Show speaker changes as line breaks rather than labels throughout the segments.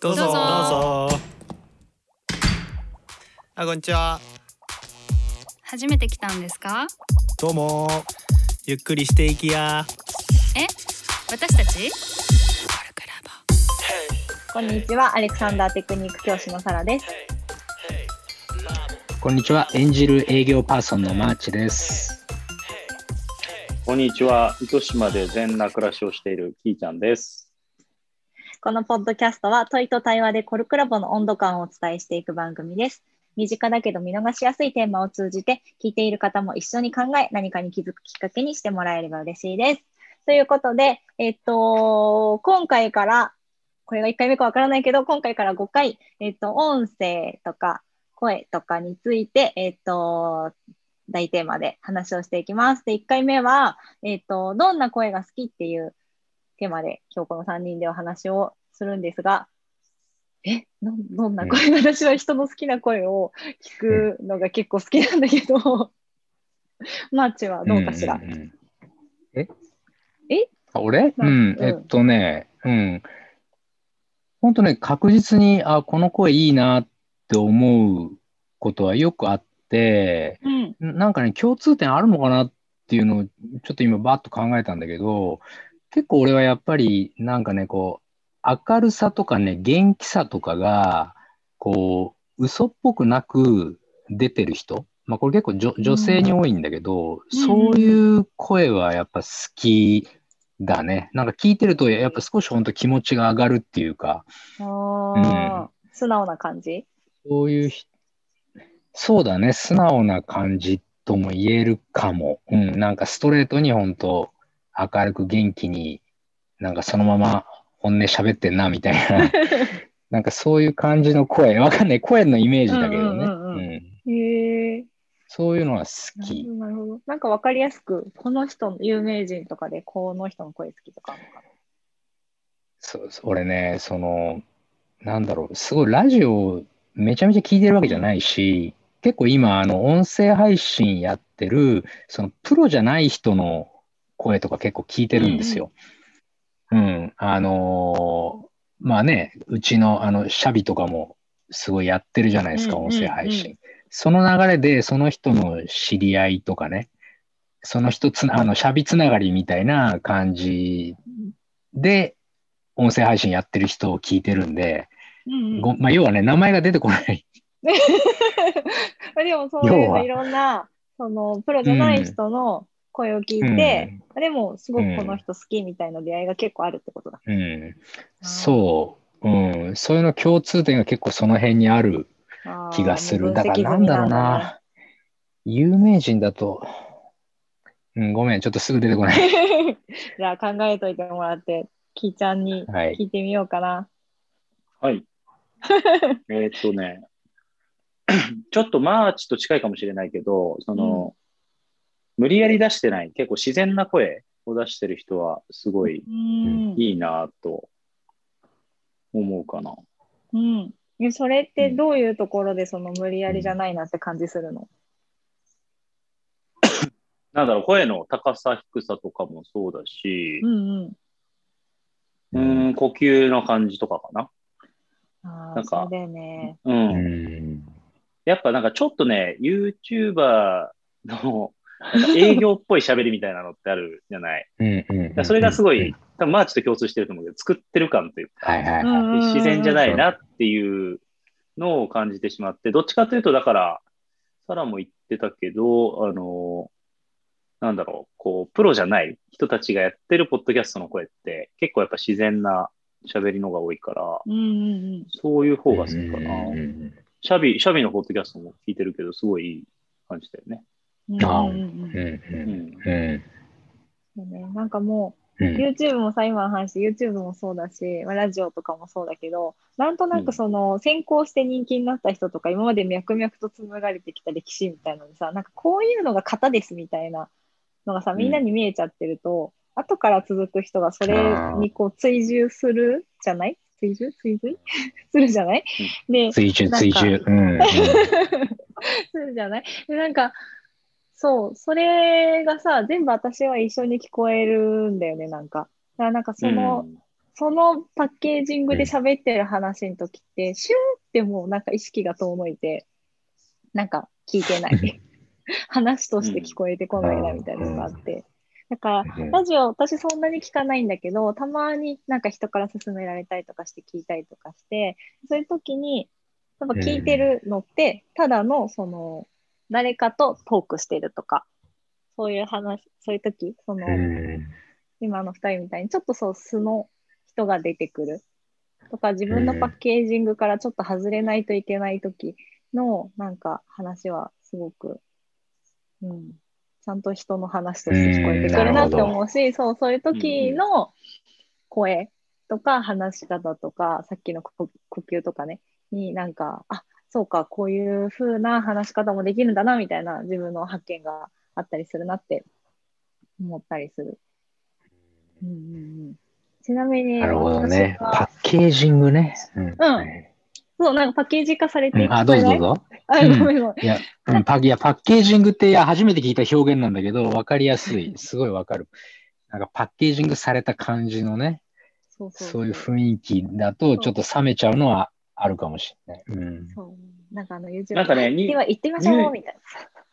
どうぞ
どうぞ
どうぞあこんにちは
初めて来たんですか？
どうもゆっくりしていきや
え？私たち？
こんにちは、アレクサンダーテクニック教師のサラです。
こんにちは。演じる営業パーソンのマーチです。
こんにちは。糸島で禅な暮らしをしているキーちゃんです。
このポッドキャストは問いと対話でコルクラボの温度感をお伝えしていく番組です。身近だけど見逃しやすいテーマを通じて聞いている方も一緒に考え何かに気づくきっかけにしてもらえれば嬉しいです。ということで、えっと、今回から、これが1回目かわからないけど、今回から5回、えっと、音声とか声とかについて、えっと、大テーマで話をしていきます。で、1回目は、えっと、どんな声が好きっていうテーマで今日この3人でお話をするんですが、え、どどんな声、私は人の好きな声を聞くのが結構好きなんだけど、マーチはどうかしら？
んんうんえ？
え？
あ俺？
な
うん、
うん。
えっとね、うん。本当ね、確実に、あ、この声いいなって思うことはよくあって、
うん。
なんかね、共通点あるのかなっていうのを、ちょっと今バッと考えたんだけど、結構俺はやっぱり、なんかね、こう、明るさとかね、元気さとかが、こう、嘘っぽくなく出てる人、まあこれ結構女女性に多いんだけど、そういう声はやっぱ好きだね。なんか聞いてると、やっぱ少し本当気持ちが上がるっていうか、
あー。素直な感じ？
そういうひ、そうだね、素直な感じとも言えるかも。うん、なんかストレートに本当明るく元気に、なんかそのまま本音喋ってんな、みたいな。なんかそういう感じの声、わかんない。声のイメージだけどね。
うんうんうんうん
うん
へえ。
そういうのは好き
なるほど。なんかわかりやすく、この人、有名人とかで、この人の声好きとかあるのか
そうそう俺ね、その、なんだろう、すごいラジオめちゃめちゃ聞いてるわけじゃないし、結構今、あの、音声配信やってる、その、プロじゃない人の声とか結構聞いてるんですよ。うん、あのーまあね、うちの、あの、シャビとかもすごいやってるじゃないですか、
うんうん
音声配信。その流れで、その人の知り合いとかね、その人つな、あの、シャビつながりみたいな感じで、音声配信やってる人を聞いてるんで、
な。うんうん
ごまあ、要はね、名前が出てこない。
まあでもそういういろんな、そのプロじゃない人の声を聞いて、でもすごくこの人好きみたいな出会いが結構あるってことだ。
うん。うん。そう。うん。そういうの共通点が結構その辺にある気がする。だからなんだろうな。有名人だと、うん、ごめん、ちょっとすぐ出てこない。
じゃあ考えといてもらって、キーちゃんに
はい
聞いてみようかな。
はい。えーっとね、ちょっとマーチと近いかもしれないけど、その、無理やり出してない、結構自然な声を出してる人はすごい
うん。
いいなと思うかな。
うん。えそれってどういうところでその無理やりじゃないなって感じするの、
なんだろう、声の高さ、低さとかもそうだし
う、んうん。
うーん、呼吸の感じとかかな。
ああ、
なんか
そうだよね。
う。
うんん。
やっぱなんかちょっとね、YouTuber の営業っぽい喋りみたいなのってあるじゃない？
うんうん
だからそれがすごい
うん、
多分マーチと共通してると思うけど、作ってる感というか、
はいはいはい。
うん
自然じゃないなっていうのを感じてしまって、どっちかというと、だから、サラも言ってたけど、あの、なんだろう、こう、プロじゃない人たちがやってるポッドキャストの声って、結構やっぱ自然な喋りのが多いから、
うんうん
そういう方が好きかな。シャビ、シャビのポッドキャストも聞いてるけど、すごいいい感じだよね。
うん。
あ
うんうん。うん
うんうん
うん。
うん。
そうね、なんかもう、
うん。
YouTube もさ、今の話、YouTube もそうだし、まあ、ラジオとかもそうだけど、なんとなくその、先行して人気になった人とか、今まで脈々と紡がれてきた歴史みたいなのでさ、なんかこういうのが型ですみたいなのがさ、みんなに見えちゃってると、後から続く人がそれにこう追従するじゃない？追従？追随？するじゃない、で、
追従、
なんか
追従。うんうん。
するじゃない？でなんか、そう、それがさ、全部私は一緒に聞こえるんだよね、なんか。だからなんかその、そのパッケージングで喋ってる話の時って、シュンってもうなんか意識が遠のいて、なんか聞いてない。話として聞こえてこないなみたいなのがあって。だから、
うん
ラジオ私そんなに聞かないんだけど、たまになんか人から勧められたりとかして聞いたりとかして、そういう時に、やっぱ聞いてるのって、ただのその、誰かとトークしてるとか、そういう話、そういう時、その、
うん。
今の二人みたいにちょっとそう素の人が出てくる。とか自分のパッケージングからちょっと外れないといけない時のなんか話はすごく、うん、ちゃんと人の話として聞こえてくるなって思うし、そう、そういう時の声とか話し方とか、さっきの呼呼吸とかね、になんか、あ、そうか、こういう風な話し方もできるんだなみたいな自分の発見があったりするなって思ったりする。うんうんうん、ちなみに、
なるほどね。パッケージングね。うん。
そう、なんかパッケージ化されて
うんあ、どうぞどうぞ。
あ、
うん
ごめんごめん。
いや、うんパいやパッケージングって初めて聞いた表現なんだけど、わかりやすい。すごいわかる。なんかパッケージングされた感じのね、
そうそう
そういう雰囲気だと、ちょっと冷めちゃうのはあるかもしれない。うん。
そうなんかあの YouTube
なんかねに
では行ってみましょうみたいな。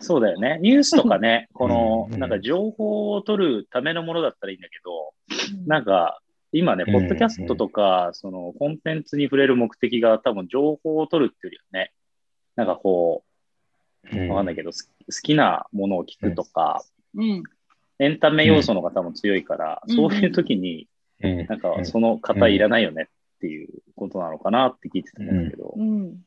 そうだよね。ニュースとかね、この
う、ん
なんか情報を取るためのものだったらいいんだけど、
うん
なんか、今ね、
うん
ポッドキャストとか、そのコンテンツに触れる目的が多分情報を取るっていうよりはね、なんかこう、わかんないけど、す好きなものを聞くとか、
うん。
エンタメ要素の方も強いから、
うん
そういう時に、
うん
なんかその方いらないよねっていうことなのかなって聞いてたんだけど、
うん。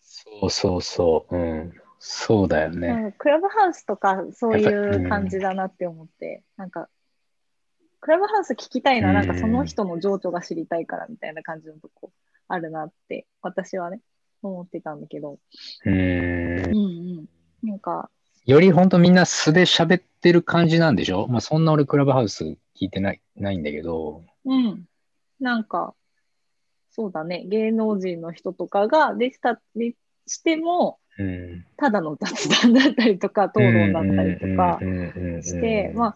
そうそうそう。うん。そうだよね。
クラブハウスとかそういう感じだなって思って、なんか、クラブハウス聞きたいのは、なんかその人の情緒が知りたいからみたいな感じのとこあるなって、私はね、思ってたんだけど。
うん
う。んうん。なんか、
より本当みんな素で喋ってる感じなんでしょまあそんな俺クラブハウス聞いてないないんだけど。
うん。なんか、そうだね、芸能人の人とかがでしたりしても、
うん。
ただの雑談だったりとか、討論だったりとかし
して
まあ、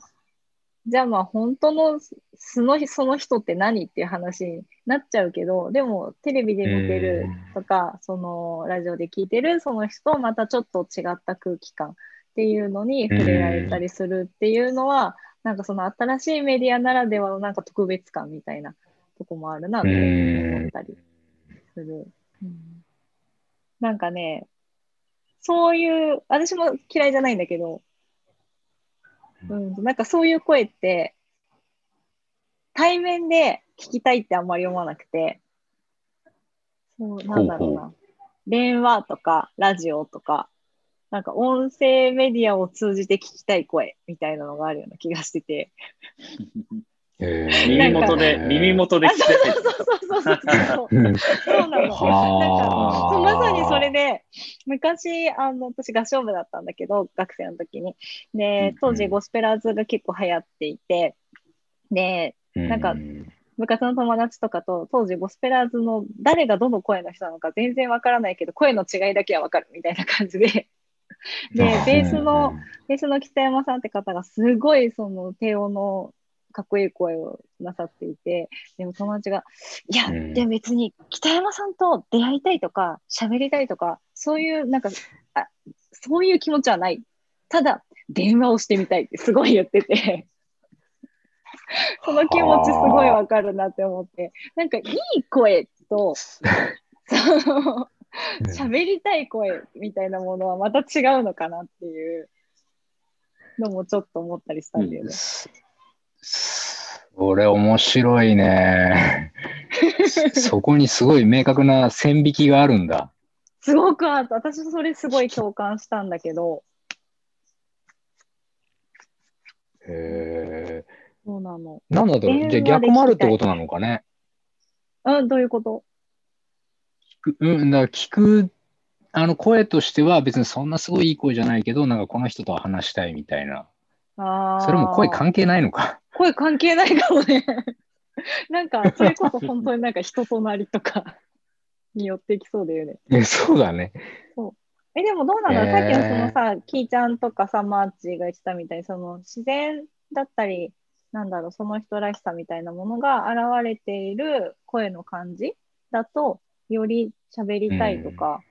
じゃあまあ本当のそのその人って何っていう話になっちゃうけど、でもテレビで見てるとか、そのラジオで聞いてるその人とまたちょっと違った空気感っていうのに触れられたりするっていうのは、なんかその新しいメディアならではのなんか特別感みたいなとこもあるなって思ったりする。うんなんかね、そういう、私も嫌いじゃないんだけど、うん、なんかそういう声って、対面で聞きたいってあんまり思わなくて、そう、なんだろうな。
ほう
電話とか、ラジオとか、なんか音声メディアを通じて聞きたい声みたいなのがあるような気がしてて。
耳元で、耳元で
あ、
聞
そう
き
そうそうそうそうそう。
うん
そうなの。なんか
はあ
そうまさにそれで、昔、あの、私合唱部だったんだけど、学生の時に。で、当時ゴスペラーズが結構流行っていて、で、なんか部活の友達とかと、当時ゴスペラーズの誰がどの声の人なのか全然わからないけど、声の違いだけはわかるみたいな感じで。で、ベースの、ベースの北山さんって方がすごいその低音のかっこいい声をなさっていて、でも友達が、いや、
うん。
でも別に北山さんと出会いたいとか、喋りたいとか、そういう、なんか、あそういう気持ちはない。ただ、電話をしてみたいってすごい言ってて、その気持ちすごいわかるなって思って、なんかいい声と、その、喋りたい声みたいなものはまた違うのかなっていうのもちょっと思ったりしたんだよね。
それ面白いね。そこにすごい明確な線引きがあるんだ。
すごくあった。私それすごい共感したんだけど、
へ
そうなの。
ーなんだろうじゃあ逆もあるってことなのかね。
うん、どういうこと？
うん、だから聞く、あの声としては別にそんなすごいいい声じゃないけど、なんかこの人とは話したいみたいな。
あー
それも声関係ないのか。
声関係ないかもね。なんか、それこそ本当になんか人となりとか によってきそうだよね。
いやそうだね。
え、でもどうなんだろう、
えー
さっきのそのさ、キーちゃんとかさ、マーチが言ってたみたいに、その自然だったり、なんだろう、その人らしさみたいなものが現れている声の感じだと、より喋りたいとか、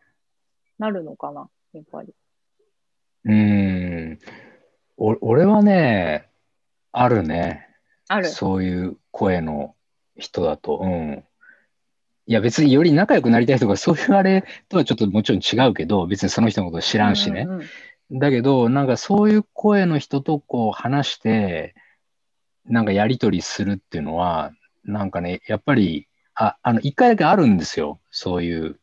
なるのかな、やっぱり。
うーん。お俺はね、あるね。
ある。
そういう声の人だと。うん。いや、別により仲良くなりたいとか、そういうあれとはちょっともちろん違うけど、別にその人のこと知らんしね。
うんうんうん
だけど、なんかそういう声の人とこう話して、なんかやりとりするっていうのは、なんかね、やっぱり、あ、あの、一回だけあるんですよ。そういう、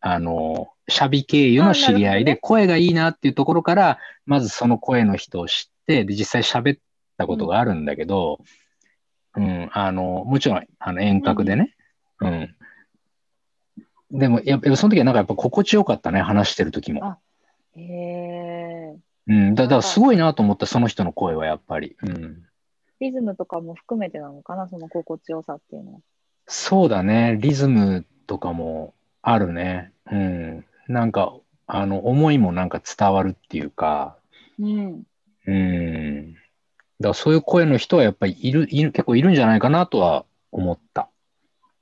あの、シャビ経由の知り合いで、声がいいなっていうところから、まずその声の人を知って、で、実際喋ったことがあるんだけど、うん、あの、もちろん、あの、遠隔でね。うん。でも、やっぱ、その時はなんかやっぱ心地よかったね、話してる時も。
あへえ。
うん、だだからすごいなと思った、その人の声はやっぱり。うん、
リズムとかも含めてなのかな、その心地よさっていうのは。
そうだね、リズムとかもあるね。うん、なんか、あの、思いもなんか伝わるっていうか、
うん。
うん。だからそういう声の人はやっぱりいる、いる、結構いるんじゃないかなとは思った。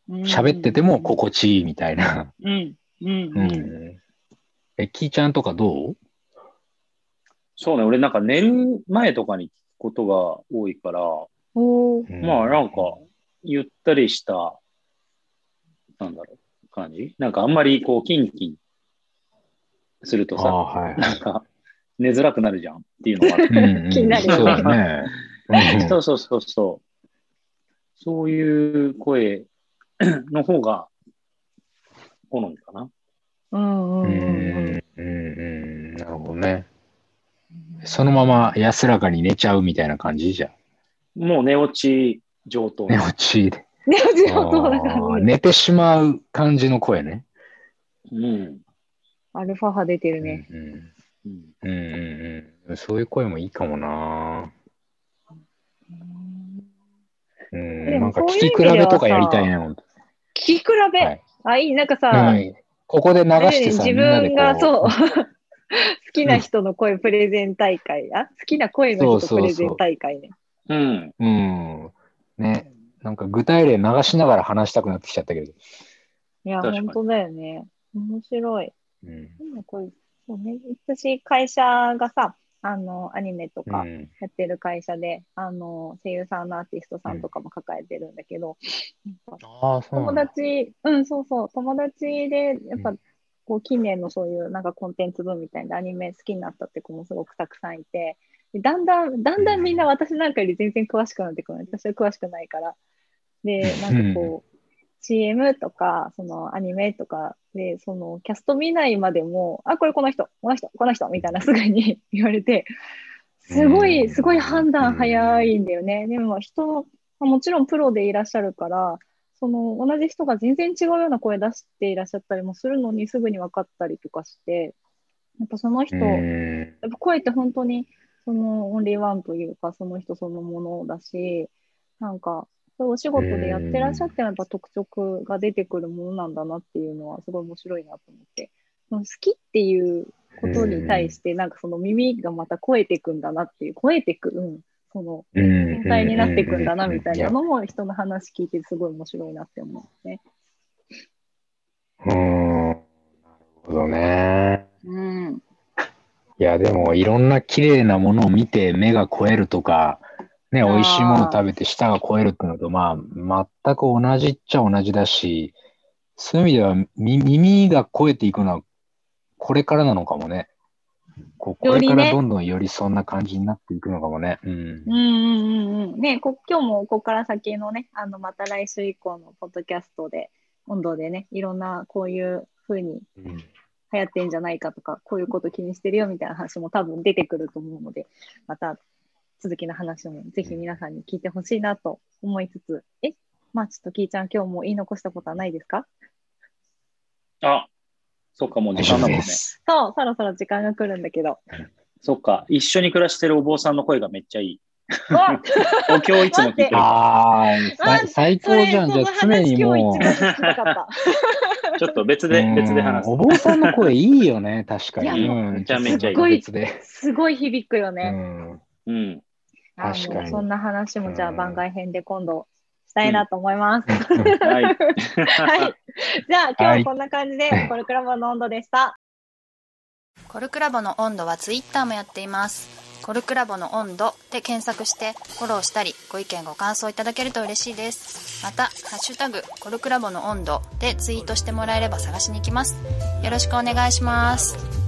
喋ってても心地いいみたいな。
うん。うん。
う
うん。
ん。え、キーちゃんとかどう？
そうね、俺なんか寝る前とかに聞くことが多いから、まあなんか、ゆったりした、なんだろう、感じ？なんかあんまりこう、キンキンするとさ、
はい。
なんか、寝づらくなるじゃんっていうのが。
うんうん
気になるよね
そうだね。うん
そうそうそうそう。そういう声の方が好みかな。
うんうん
う
うんうん。
んうんうん、なるほどね。そのまま安らかに寝ちゃうみたいな感じじゃん。
もう寝落ち上等。
寝落ちで。
ね、うちのそうだからね。
寝てしまう感じの声ね。
うん。
アルファ波出てるね。
うん
うん
うんうん。そういう声もいいかもな。うん、
でも
なんか聞
そういう
き比べとかやりたいね、ほんと。
聞き比べ、
はい
あ、いい、なんかさ、
うんここで流してさ、
ね自分がそう、好きな人の声プレゼン大会、あ好きな声の人プレゼン大会ね。
うん。
うん。ね。なんか具体例流しながら話したくなってきちゃったけど。
いや、本当だよね。面白い。
うん。
今これそうね、私、会社がさ、あの、アニメとか
うん
やってる会社で、あの、声優さんのアーティストさんとかも抱えてるんだけど、友。達、うん、そうそう、友達で、やっぱ
う、
こう、近年のそういうなんかコンテンツ分みたいなアニメ好きになったって子もすごくたくさんいて、でだんだん、だんだんみんな私なんかより全然詳しくなってくる。私は詳しくないから。で、なんかこう、CM とか、そのアニメとかで、そのキャスト見ないまでも、あ、これこの人、この人、この人、みたいなすぐに 言われて、すご
う
い、
ん
すごい判断早いんだよね。でも人もちろんプロでいらっしゃるから、その同じ人が全然違うような声出していらっしゃったりもするのにすぐに分かったりとかして、やっぱその人、
うん
やっぱ声って本当にそのオンリーワンというか、その人そのものだし、なんか、お仕事でやってらっしゃってもやっぱ特色が出てくるものなんだなっていうのはすごい面白いなと思って、好きっていうことに対して、なんかその耳がまた超えていくんだなっていう、超えていく、うん、その
天
天才になっていくんだなみたいなのも人の話聞いてすごい面白いなって思うね。
うん。なるほどね。
うん。
いや、でも、いろんな綺麗なものを見て目が肥えるとか、ね、美味しいもの食べて舌が肥えるっていうのと、まあ、全く同じっちゃ同じだし、そういう意味では、み耳が肥えていくのは、これからなのかもね。こうこれからどんどんよりそんな感じになっていくのかもね。うん
うんうんうんうん。ねこ今日もここから先のね、あの、また来週以降のポッドキャストで、温度でね、いろんなこういう風に
うん
流行ってんじゃないかとか、こういうこと気にしてるよみたいな話も多分出てくると思うので、また続きの話もぜひ皆さんに聞いてほしいなと思いつつ、え、まあちょっとキーちゃん今日も言い残したことはないですか？
あ、そっか、もう時間だもんね。
そう、そろそろ時間が来るんだけど。
そっか、一緒に暮らしてるお坊さんの声がめっちゃいい。
わ
お経いつも聞いてるか
ああ、最高じゃん。じゃあ常にもう。
ちょっと別で、別で話す
うん。お坊さんの声いいよね、確かに。
めちゃめちゃいい。
すごい響くよ
う
ね。
ん
うん。
あ
確かに。
そんな話もじゃあ
うん
番外編で今度したいなと思います。
はい。
はい。じゃあ今日
は
はいこんな感じで、コルクラボの温度でした。
コルクラボの温度はツイッターもやっています。コルクラボの温度で検索してフォローしたりご意見ご感想いただけると嬉しいです。また「ハッシュタグコルクラボの温度」でツイートしてもらえれば探しに行きます。よろしくお願いします